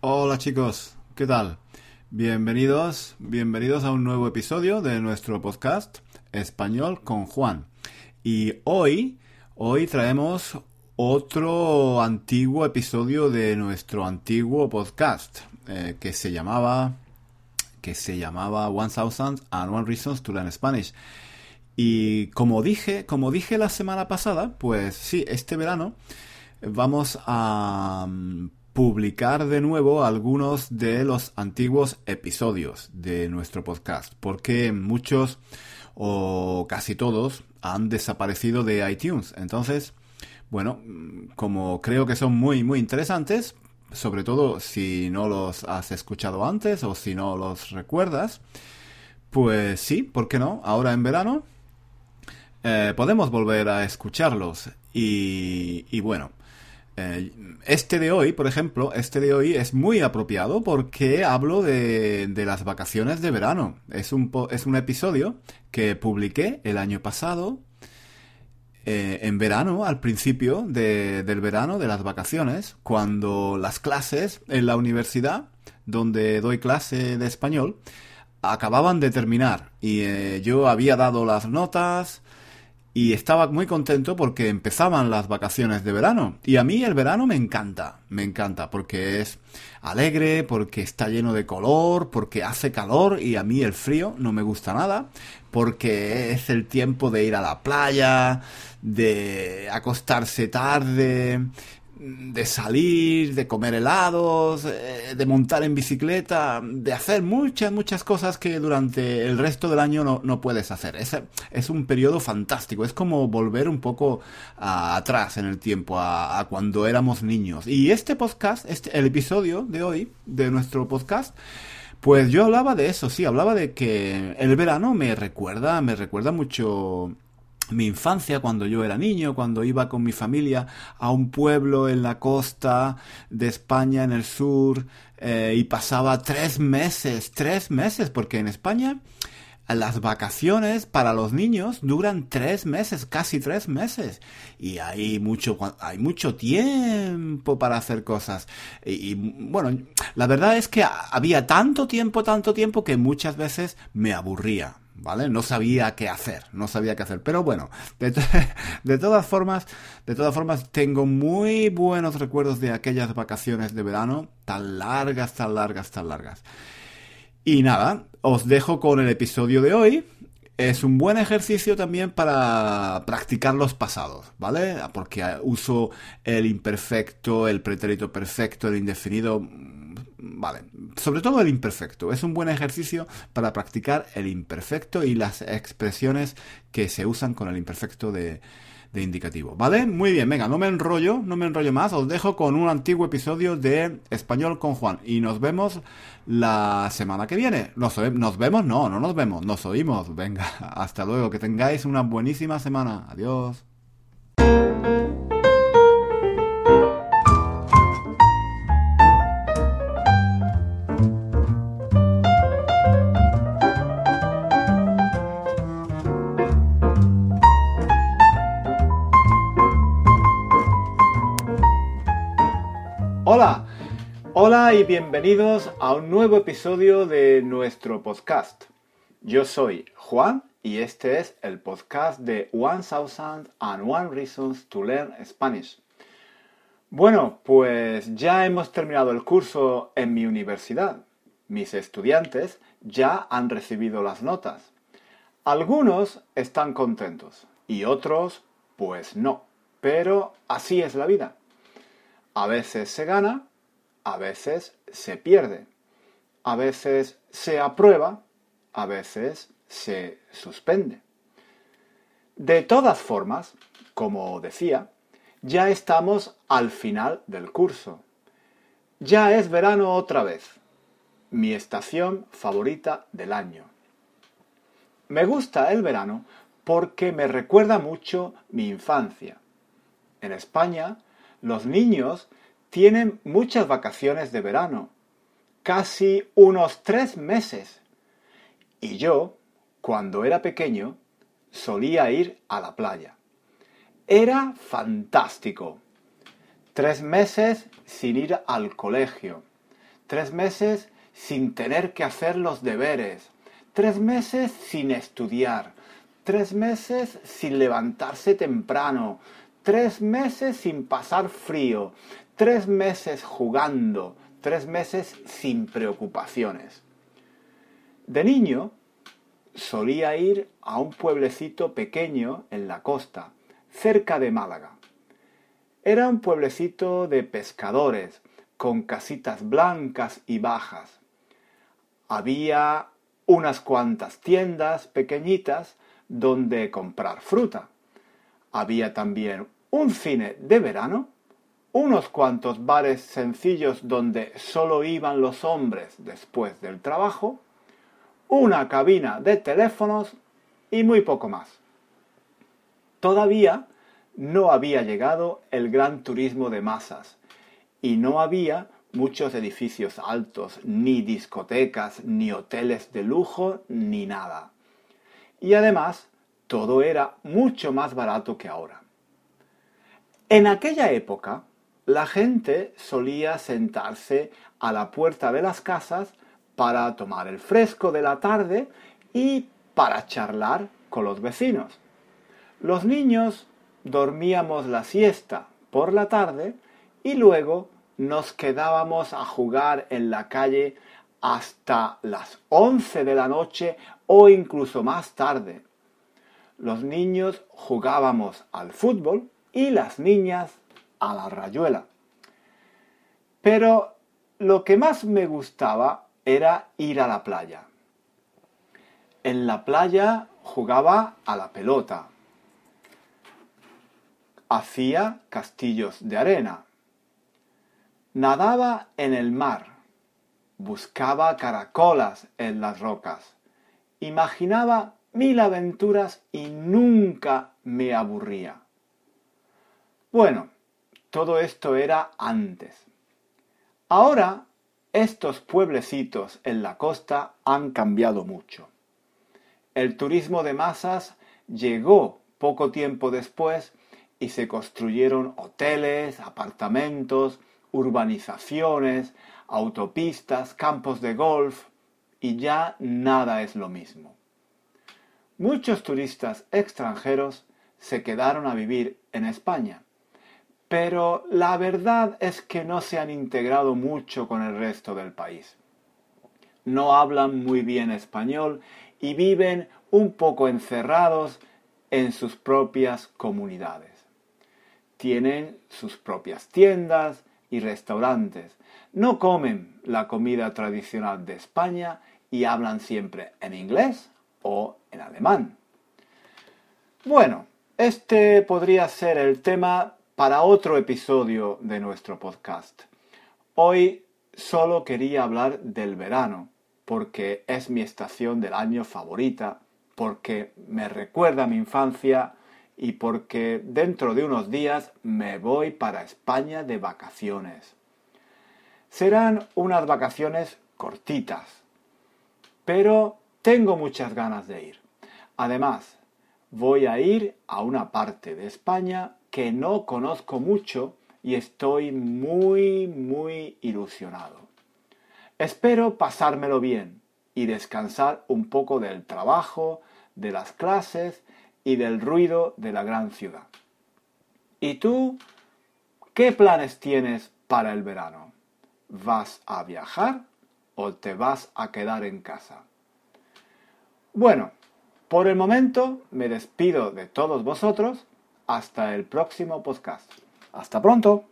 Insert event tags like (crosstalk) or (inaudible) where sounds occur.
Hola chicos, ¿qué tal? Bienvenidos, bienvenidos a un nuevo episodio de nuestro podcast Español con Juan. Y hoy, hoy traemos otro antiguo episodio de nuestro antiguo podcast eh, que se llamaba que se llamaba One Thousand and One Reasons to Learn Spanish. Y como dije, como dije la semana pasada, pues sí, este verano vamos a publicar de nuevo algunos de los antiguos episodios de nuestro podcast, porque muchos o casi todos han desaparecido de iTunes. Entonces, bueno, como creo que son muy, muy interesantes, sobre todo si no los has escuchado antes o si no los recuerdas, pues sí, ¿por qué no? Ahora en verano eh, podemos volver a escucharlos. Y, y bueno, este de hoy, por ejemplo, este de hoy es muy apropiado porque hablo de, las vacaciones de verano. Es un, es un episodio que publiqué el año pasado, eh, en verano, al principio del verano, de las vacaciones, cuando las clases en la universidad, donde doy clase de español, acababan de terminar. Y eh, yo había dado las notas, y estaba muy contento porque empezaban las vacaciones de verano. Y a mí el verano me encanta, me encanta, porque es alegre, porque está lleno de color, porque hace calor y a mí el frío no me gusta nada, porque es el tiempo de ir a la playa, de acostarse tarde, de salir, de comer helados, eh, de montar en bicicleta, de hacer muchas, muchas cosas que durante el resto del año no, puedes hacer. Es, es, un periodo fantástico, es como volver un poco atrás en el tiempo, a, cuando éramos niños. Y este podcast, este, el episodio de hoy, de nuestro podcast, pues yo hablaba de eso, sí, hablaba de que el verano me recuerda, me recuerda mucho mi infancia cuando yo era niño, cuando iba con mi familia a un pueblo en la costa de España, en el sur, eh, y pasaba tres meses, tres meses, porque en España las vacaciones para los niños duran tres meses, casi tres meses. Y hay mucho, hay mucho tiempo para hacer cosas. y, bueno, la verdad es que había tanto tiempo, tanto tiempo que muchas veces me aburría ¿vale? No sabía qué hacer, no sabía qué hacer. Pero bueno, (laughs) de, todas formas, de todas formas, tengo muy buenos recuerdos de aquellas vacaciones de verano, tan largas, tan largas, tan largas. Y nada, os dejo con el episodio de hoy. Es un buen ejercicio también para practicar los pasados, ¿vale? Porque uso el imperfecto, el pretérito perfecto, el indefinido Vale, sobre todo el imperfecto. Es un buen ejercicio para practicar el imperfecto y las expresiones que se usan con el imperfecto de, indicativo. ¿Vale? Muy bien, venga, no me enrollo, no me enrollo más. Os dejo con un antiguo episodio de Español con Juan. Y nos vemos la semana que viene. Nos, vemos, no, no nos vemos, nos oímos. Venga, (laughs) hasta luego, que tengáis una buenísima semana. Adiós. Hola y bienvenidos a un nuevo episodio de nuestro podcast. Yo soy Juan y este es el podcast de One Thousand and One Reasons to Learn Spanish. Bueno, pues ya hemos terminado el curso en mi universidad. Mis estudiantes ya han recibido las notas. Algunos están contentos y otros pues no. Pero así es la vida. A veces se gana, a veces se pierde, a veces se aprueba, a veces se suspende. De todas formas, como decía, ya estamos al final del curso. Ya es verano otra vez, mi estación favorita del año. Me gusta el verano porque me recuerda mucho mi infancia. En España los niños tienen muchas vacaciones de verano, casi unos tres meses. Y yo, cuando era pequeño, solía ir a la playa. Era fantástico. Tres meses sin ir al colegio. tres meses sin tener que hacer los deberes, tres meses sin estudiar, tres meses sin levantarse temprano, tres meses sin pasar frío, tres meses jugando, tres meses sin preocupaciones. De niño solía ir a un pueblecito pequeño en la costa, cerca de Málaga. Era un pueblecito de pescadores, con casitas blancas y bajas. Había unas cuantas tiendas pequeñitas donde comprar fruta. Había también un cine de verano, unos cuantos bares sencillos donde solo iban los hombres después del trabajo, una cabina de teléfonos y muy poco más. Todavía no había llegado el gran turismo de masas y no había muchos edificios altos, ni discotecas, ni hoteles de lujo, ni nada. Y además, todo era mucho más barato que ahora. En aquella época, la gente solía sentarse a la puerta de las casas para tomar el fresco de la tarde y para charlar con los vecinos. Los niños dormíamos la siesta por la tarde y luego nos quedábamos a jugar en la calle hasta las 11 de la noche o incluso más tarde. Los niños jugábamos al fútbol y las niñas a la rayuela. Pero lo que más me gustaba era ir a la playa. En la playa jugaba a la pelota. Hacía castillos de arena. Nadaba en el mar. Buscaba caracolas en las rocas. Imaginaba mil aventuras y nunca me aburría. Bueno, todo esto era antes. Ahora estos pueblecitos en la costa han cambiado mucho. El turismo de masas llegó poco tiempo después y se construyeron hoteles, apartamentos, urbanizaciones, autopistas, campos de golf y ya nada es lo mismo. Muchos turistas extranjeros se quedaron a vivir en España pero la verdad es que no se han integrado mucho con el resto del país. No hablan muy bien español y viven un poco encerrados en sus propias comunidades. Tienen sus propias tiendas y restaurantes. No comen la comida tradicional de España y hablan siempre en inglés o en alemán. Bueno, este podría ser el tema para otro episodio de nuestro podcast. Hoy solo quería hablar del verano, porque es mi estación del año favorita, porque me recuerda a mi infancia y porque dentro de unos días me voy para España de vacaciones. Serán unas vacaciones cortitas, pero tengo muchas ganas de ir. Además, voy a ir a una parte de España que no conozco mucho y estoy muy, muy ilusionado. Espero pasármelo bien y descansar un poco del trabajo, de las clases y del ruido de la gran ciudad. ¿Y tú qué planes tienes para el verano? ¿Vas a viajar o te vas a quedar en casa? Bueno, por el momento me despido de todos vosotros hasta el próximo podcast. Hasta pronto.